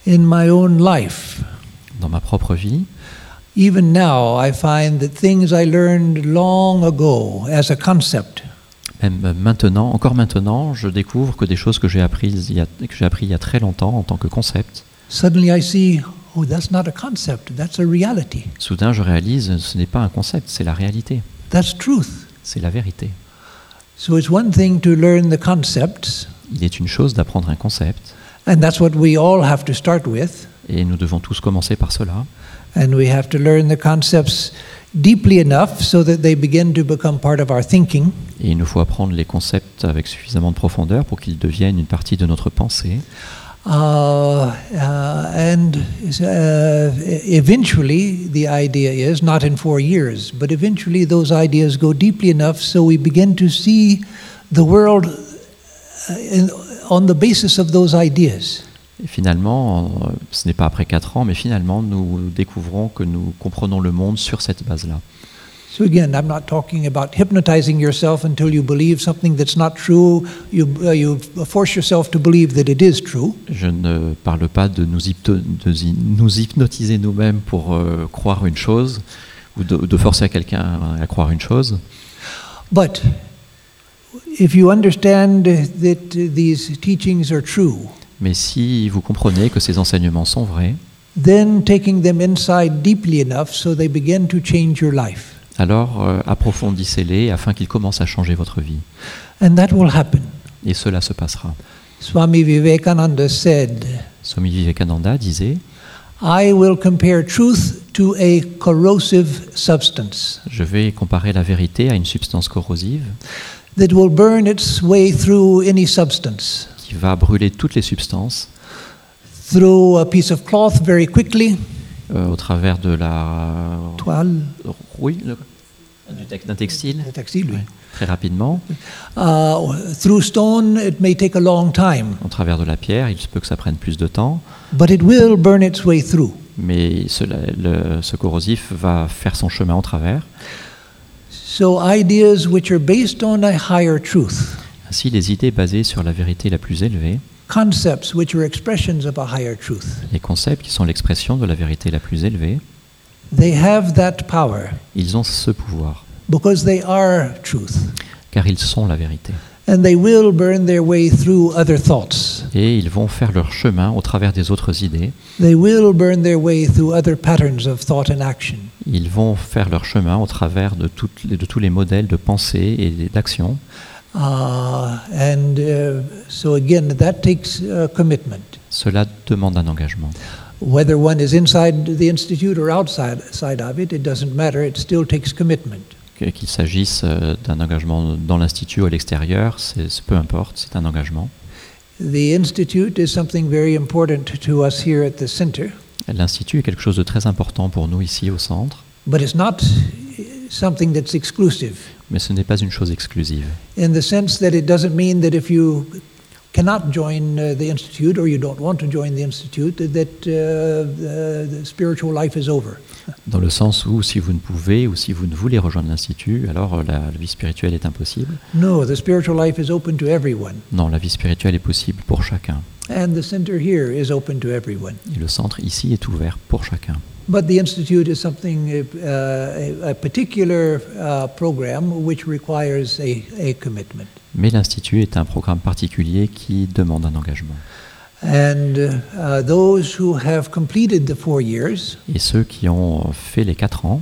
In my own life, Dans ma propre vie, even now, I find that things I learned long ago as a concept même maintenant, encore maintenant, je découvre que des choses que j'ai apprises il y a, que j'ai appris il y a très longtemps en tant que concept, suddenly I see, oh, that's not a concept, that's a reality. soudain je réalise ce n'est pas un concept, c'est la réalité, That's truth. c'est la vérité. So it's one thing to learn the concepts, Il est une chose d'apprendre un concept, and that's what we all have to start with. Et nous devons tous commencer par cela. And we have to learn the concepts deeply enough so that they begin to become part of our thinking. Et il nous faut apprendre les concepts avec suffisamment de profondeur pour qu'ils deviennent une partie de notre pensée. Uh, uh, and uh, eventually, the idea is not in four years, but eventually those ideas go deeply enough so we begin to see the world uh, in, on the basis of those ideas. Et finalement, euh, ce n'est pas après quatre ans, mais finalement, nous découvrons que nous comprenons le monde sur cette base-là. So again, I'm not talking about hypnotizing yourself until you believe something that's not true. You, uh, you force yourself to believe that it is true. Je ne parle pas de nous, de hypnotiser nous-mêmes pour euh, croire une chose ou de, de forcer à quelqu'un à croire une chose. But if you understand that these teachings are true, Mais si vous comprenez que ces enseignements sont vrais, then taking them inside deeply enough so they begin to change your life. alors euh, approfondissez-les afin qu'ils commencent à changer votre vie. And that will happen. Et cela se passera. Swami Vivekananda said, Swami Vivekananda disait I will compare truth to a corrosive substance Je vais comparer la vérité à une substance corrosive that will burn its way through any substance, qui va brûler toutes les substances through a piece of cloth very quickly, euh, au travers de la. toile, Oui, le- D'un textile, le textile, oui. Très rapidement. Uh, through stone, it may take a long time, Au travers de la pierre, il se peut que ça prenne plus de temps, but it will burn its way through. mais cela- le- ce corrosif va faire son chemin au travers. So, ideas which are based on a higher truth, Ainsi, les idées basées sur la vérité la plus élevée, les concepts qui sont l'expression de la vérité la plus élevée, ils ont ce pouvoir, because they are truth. car ils sont la vérité. And they will burn their way through other thoughts. Et ils vont faire leur chemin au travers des autres idées, ils vont faire leur chemin au travers de, toutes les- de tous les modèles de pensée et d'action. And uh, so, again, that takes uh, commitment. Cela demande un engagement. Whether one is inside the institute or outside side of it, it doesn't matter. It still takes commitment. Qu'il s'agisse euh, d'un engagement dans l'institut ou à l'extérieur, c'est- peu importe, c'est un engagement. The institute is something very important to us here at the center, L'institut est quelque chose de très important pour nous ici au centre, but it's not something that's exclusive mais ce n'est pas une chose exclusive. in the sense that it doesn't mean that if you cannot join uh, the institute or you don't want to join the institute that uh, the, spiritual life is over. Dans le sens où si vous ne pouvez ou si vous ne voulez rejoindre l'institut, alors euh, la, la vie spirituelle est impossible. No, the spiritual life is open to everyone, Non, la vie spirituelle est possible pour chacun. and the center here is open to everyone. Et le centre ici est ouvert pour chacun. But the institute is something, uh, a, a particular uh, program which requires a, a commitment. Mais l'institut est un programme particulier qui demande un engagement. And uh, those who have completed the four years, Et ceux qui ont fait les quatre ans,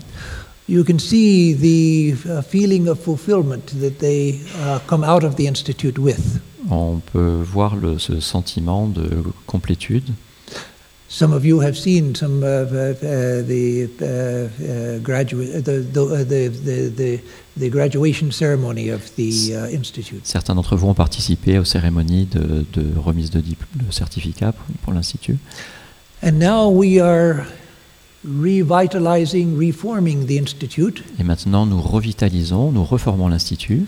you can see the feeling of fulfillment that they uh, come out of the institute with. on peut voir le- ce sentiment de complétude. Some of you have seen some of the uh, uh, graduate, the, the, uh, the, the, the, the graduation ceremony of the uh, institute. Certains d'entre vous ont participé aux cérémonies de, de remise de, de certificat pour, pour l'Institut. And now we are revitalizing, reforming the institute Et maintenant, nous revitalisons, nous reformons l'Institut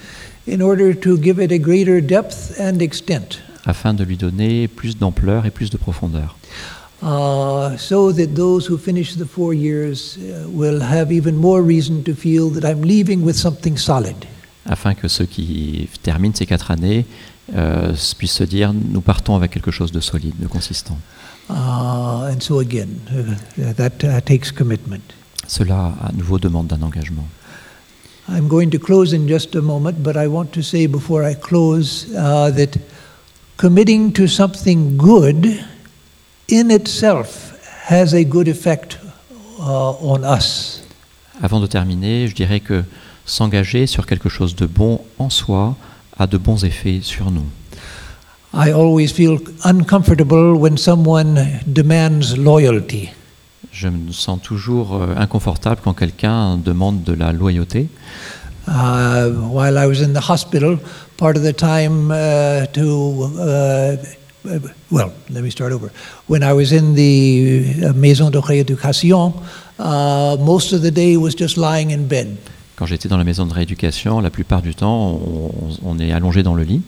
in order to give it a greater depth and extent, afin de lui donner plus d'ampleur et plus de profondeur, uh, so that those who finish the four years uh, will have even more reason to feel that I'm leaving with something solid. afin que ceux qui terminent ces quatre années euh, puissent se dire nous partons avec quelque chose de solide, de consistant. Uh, and so again, uh, that uh, takes commitment. Cela, à nouveau, demande d'un engagement. I'm going to close in just a moment, but I want to say before I close uh, that committing to something good in itself has a good effect uh, on us. Avant de terminer, je dirais que s'engager sur quelque chose de bon en soi a de bons effets sur nous. I always feel uncomfortable when someone demands loyalty. Je me sens toujours euh, inconfortable quand quelqu'un demande de la loyauté. Uh, while I was in the hospital, part of the time uh, to, uh, well, let me start over. When I was in the uh, Maison de Rééducation, uh, most of the day was just lying in bed. Quand j'étais dans la maison de rééducation, la plupart du temps, on, on est allongé dans le lit.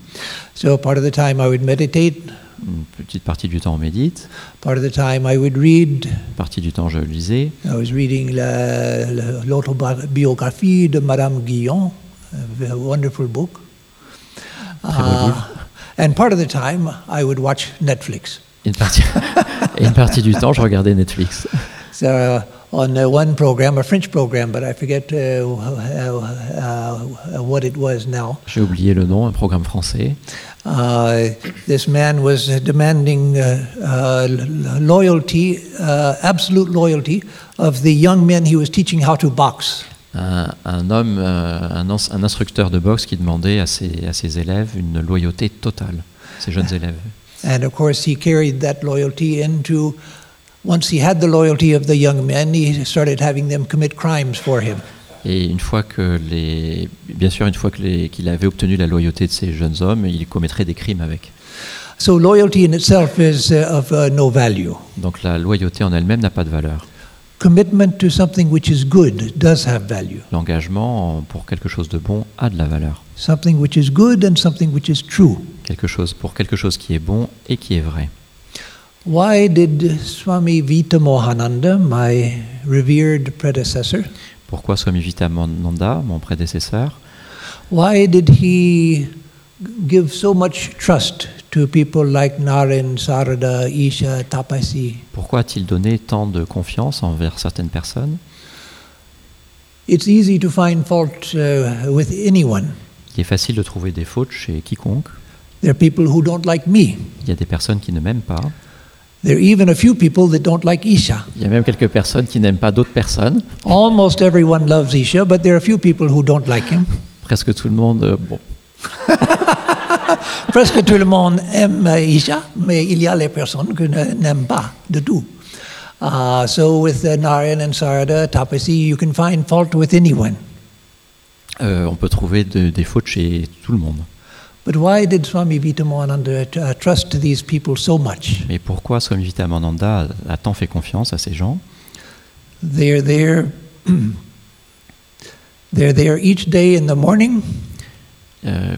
So part of the time I would meditate, Une petite partie du temps, on médite. part of the time I would read. Une partie du temps, je lisais. I was reading la- la- l'autobiographie de Madame Guillon, a wonderful book. Très beau livre. And part of the time I would watch Netflix. Et une partie, une partie du temps, je regardais Netflix. So uh, on uh, one program, a French program, but I forget uh, uh, uh, what it was now. J'ai oublié le nom, un programme français. Uh, this man was demanding uh, uh, loyalty, uh, absolute loyalty, of the young men he was teaching how to box. Un, un homme, euh, un, ins- un instructeur de boxe qui demandait à ses, à ses élèves une loyauté totale, ses jeunes élèves. And of course, he carried that loyalty into. Once he had the loyalty of the young men, he started having them commit crimes for him. Et une fois que les, bien sûr, une fois qu'il avait obtenu la loyauté de ces jeunes hommes, il commettrait des crimes avec. So loyalty in itself is uh, of uh, no value. Donc la loyauté en elle-même n'a pas de valeur. Commitment to something which is good does have value. L'engagement pour quelque chose de bon a de la valeur. Something which is good and something which is true. Quelque chose pour quelque chose qui est bon et qui est vrai. Why did Swami Vitamohananda, my revered predecessor, Pourquoi Swami Vivekananda, mon prédécesseur, why did he give so much trust to people like Naren, Sarada, Isha, Tapasi? pourquoi a-t-il donné tant de confiance envers certaines personnes? It's easy to find fault uh, with anyone. Il est facile de trouver des fautes chez quiconque. There are people who don't like me. Il y a des personnes qui ne m'aiment pas. There are even a few people that don't like Isha. Il y a même quelques personnes qui n'aiment pas d'autres personnes. Almost everyone loves Isha, but there are a few people who don't like him. Presque tout le monde, euh, bon, Presque tout le monde aime Isha, mais il y a les personnes qui ne- n'aiment pas de tout. Uh, so with uh, Narayan and Sarada, Tapasi, you can find fault with anyone. euh, on peut trouver de- des fautes chez tout le monde. But why did Swami Vitamananda uh, trust these people so much? Mais pourquoi Swami Vivekananda a tant fait confiance à ces gens? They're there. they're there each day in the morning? Euh,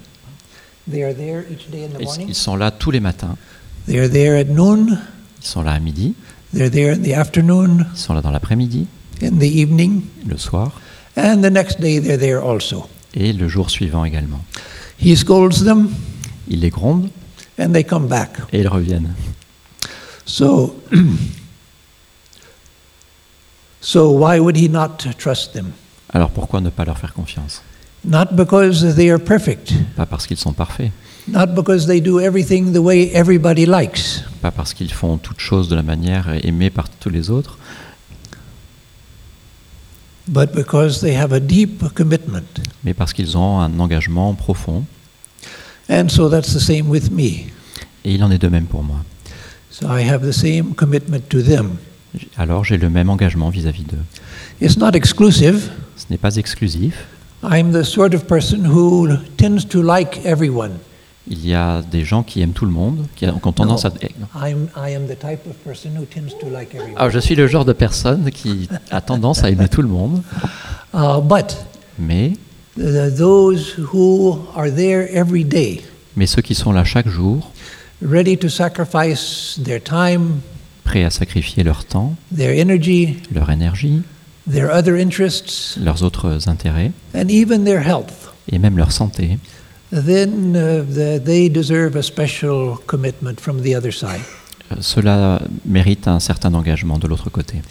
ils, sont là tous les matins. They're there at noon. Ils sont là à midi. They're there in the afternoon, Ils sont là dans l'après-midi, in the evening, le soir and the next day they're there also. et le jour suivant également. He scolds them, Ils les back. et ils reviennent. So, so why would he not trust them? Alors pourquoi ne pas leur faire confiance? Not because they are perfect, Pas parce qu'ils sont parfaits, not because they do everything the way everybody likes, pas parce qu'ils font toutes choses de la manière aimée par tous les autres, but because they have a deep commitment. mais parce qu'ils ont un engagement profond. And so that's the same with me. Et il en est de même pour moi. So I have the same commitment to them. Alors j'ai le même engagement vis-à-vis d'eux. It's not exclusive. Ce n'est pas exclusif. I'm the sort of person who tends to like everyone. Il y a des gens qui aiment tout le monde, qui ont tendance à... I'm, I am the type of person who tends to like everyone. Ah, je suis le genre de personne qui a tendance à aimer tout le monde, Uh, but mais, the, those who are there every day, mais ceux qui sont là chaque jour, ready to sacrifice their time, prêts à sacrifier leur temps, their energy, leur énergie, their other interests, leurs autres intérêts, and even their health, et même leur santé, then uh, the, they deserve a special commitment from the other side. euh, cela mérite un certain engagement de l'autre côté.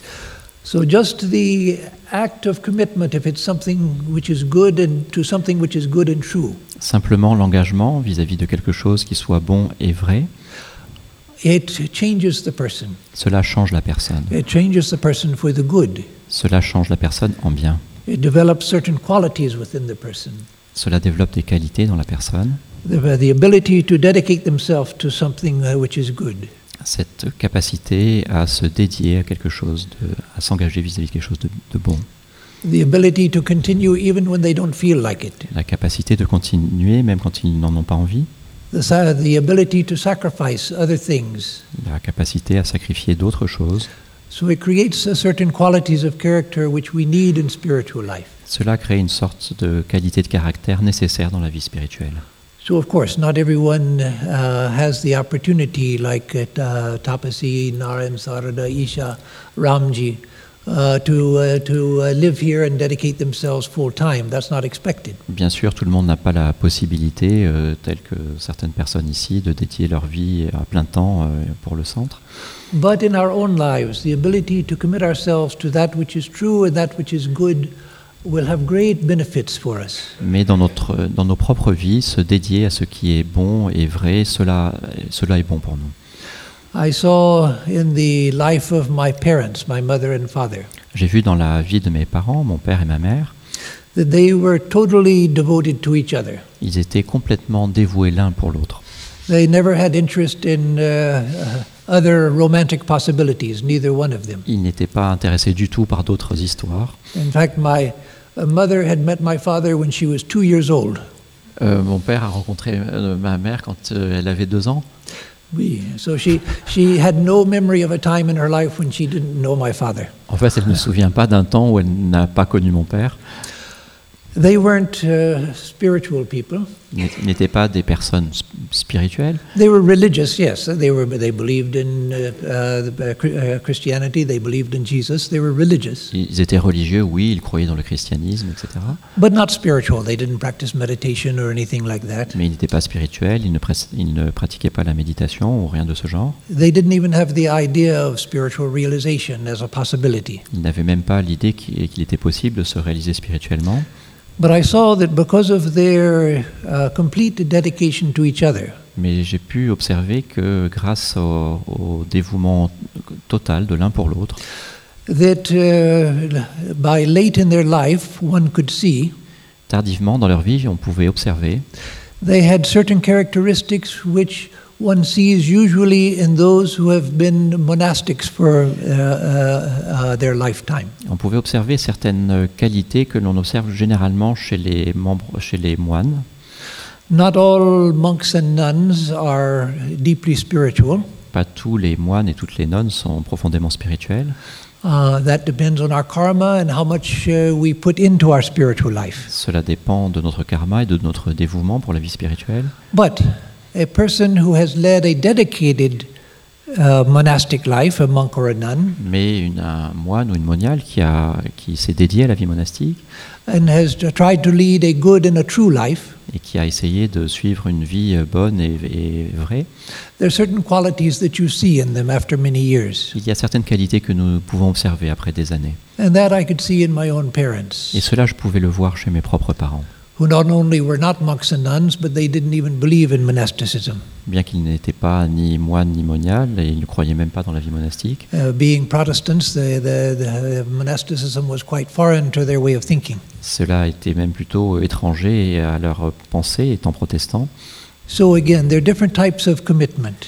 So just the act of commitment, if it's something which is good and to something which is good and true, Simplement l'engagement vis-à-vis de quelque chose qui soit bon et vrai, it changes the person. cela change la personne. It changes the person for the good. Cela change la personne en bien. It develops certain qualities within the person. Cela développe des qualités dans la personne, The, the ability to dedicate themselves to something which is good. cette capacité à se dédier à quelque chose, de, à s'engager vis-à-vis de quelque chose de, de bon, The ability to continue even when they don't feel like it. la capacité de continuer même quand ils n'en ont pas envie, The, sa- the ability to sacrifice other things. la capacité à sacrifier d'autres choses. So it creates uh, certain qualities of character which we need in spiritual life. Cela crée une sorte de qualité de caractère nécessaire dans la vie spirituelle. So, of course, not everyone uh, has the opportunity, like at uh, Tapasi, Narayan, Sarada, Isha, Ramji, to, uh, to uh, live here and dedicate themselves full time. That's not expected. Bien sûr, tout le monde n'a pas la possibilité, euh, telle que certaines personnes ici, de dédier leur vie à plein temps euh, pour le centre. But in our own lives, the ability to commit ourselves to that which is true and that which is good will have great benefits for us. Mais dans, notre, dans nos propres vies, se dédier à ce qui est bon et vrai, cela, cela est bon pour nous. J'ai vu dans la vie de mes parents, mon père et ma mère, that they were totally devoted to each other. ils étaient complètement dévoués l'un pour l'autre. They never had interest in uh, uh, other romantic possibilities, neither one of them. Ils n'étaient pas intéressés du tout par d'autres histoires. In fact, my uh, mother had met my father when she was two years old. Euh, mon père a rencontré euh, ma mère quand euh, elle avait deux ans. Oui, so she, she had no memory of a time in her life when she didn't know my father. En fait, elle ne se souvient pas d'un temps où elle n'a pas connu mon père. They weren't uh, spiritual people. N'étaient pas des personnes sp- spirituelles. They were religious, yes. They were. They believed in uh, uh, uh, uh, Christianity. They believed in Jesus. They were religious, Ils étaient religieux, oui, ils croyaient dans le christianisme, etc. but not spiritual. They didn't practice meditation or anything like that. Mais ils n'étaient pas spirituels, ils ne, ils ne pratiquaient pas la méditation ou rien de ce genre. They didn't even have the idea of spiritual realization as a possibility. Ils n'avaient même pas l'idée qu'il était possible de se réaliser spirituellement. But I saw that because of their uh, complete dedication to each other, Mais j'ai pu observer que grâce au, au dévouement total de l'un pour l'autre, that uh, by late in their life, one could see tardivement dans leur vie, on pouvait observer they had certain characteristics which one sees usually in those who have been monastics for uh, uh, uh, their lifetime. On pouvait observer certaines qualités que l'on observe généralement chez les membres, chez les moines. Not all monks and nuns are deeply spiritual. Pas tous les moines et toutes les nonnes sont profondément spirituels. Uh, that depends on our karma and how much uh, we put into our spiritual life. Cela dépend de notre karma et de notre dévouement pour la vie spirituelle. But a person who has led a dedicated uh, monastic life, a monk or a nun, Mais une- un moine ou une moniale qui, a, qui s'est dédié à la vie monastique and has tried to lead a good and a true life, et qui a essayé de suivre une vie bonne et, et vraie, there are certain qualities that you see in them after many years. il y a certaines qualités que nous pouvons observer après des années. And that I could see in my own parents, Et cela, je pouvais le voir chez mes propres parents. Who not only were not monks and nuns, but they didn't even believe in monasticism. Bien qu'ils n'étaient pas ni moines ni moniales, et ils ne croyaient même pas dans la vie monastique, Uh, being Protestants, the, the, the monasticism was quite foreign to their way of thinking. cela était même plutôt étranger à leur pensée étant protestants. So again, there are different types of commitment,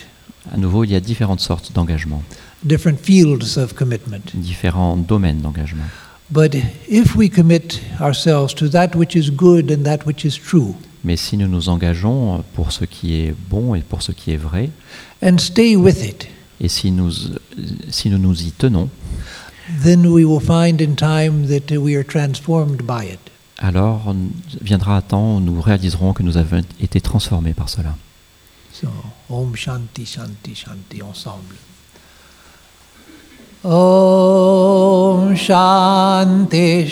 À nouveau, il y a différentes sortes d'engagement, different fields of commitment. différents domaines d'engagement. But if we commit ourselves to that which is good and that which is true, Mais si nous nous engageons pour ce qui est bon et pour ce qui est vrai, and stay with it, et si nous, si nous nous y tenons, then we will find in time that we are transformed by it. alors viendra un temps où nous réaliserons que nous avons été transformés par cela. So, Om Shanti Shanti Shanti ensemble. Om Shanti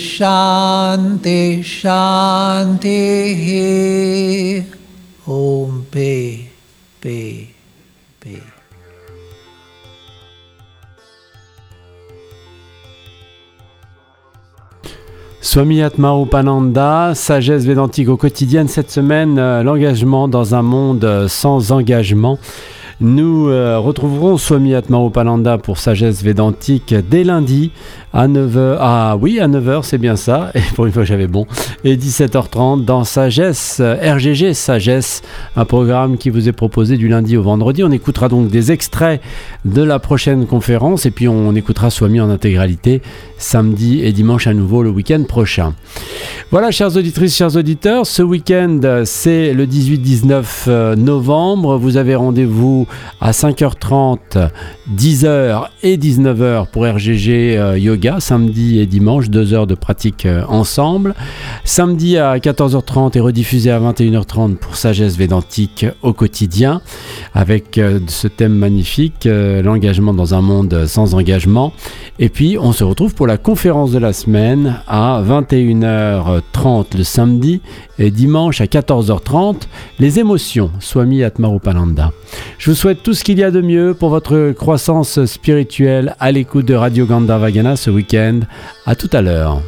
Swami Atmarupananda, sagesse védantique au quotidien. Cette semaine, euh, l'engagement dans un monde euh, sans engagement. Nous euh, retrouverons Swami Atmarupananda pour sagesse védantique dès lundi à 9h. Ah oui, à 9h, c'est bien ça. Et pour une fois, j'avais bon. Et 17h30 dans Sagesse, euh, RGG Sagesse, un programme qui vous est proposé du lundi au vendredi. On écoutera donc des extraits de la prochaine conférence et puis on écoutera Swami en intégralité samedi et dimanche à nouveau le week-end prochain. Voilà, chères auditrices, chers auditeurs, ce week-end, c'est le 18-19 euh, novembre. Vous avez rendez-vous à 5h30, 10h et 19h pour RGG euh, Samedi et dimanche, deux heures de pratique euh, ensemble. Samedi à 14h30 et rediffusé à 21h30 pour Sagesse Védantique au quotidien, avec euh, ce thème magnifique, euh, l'engagement dans un monde sans engagement. Et puis, on se retrouve pour la conférence de la semaine à 21h30 le samedi et dimanche à 14h30, les émotions, Swami Atmarupananda. Je vous souhaite tout ce qu'il y a de mieux pour votre croissance spirituelle à l'écoute de Radio Gandharvagana ce week-end. À tout à l'heure.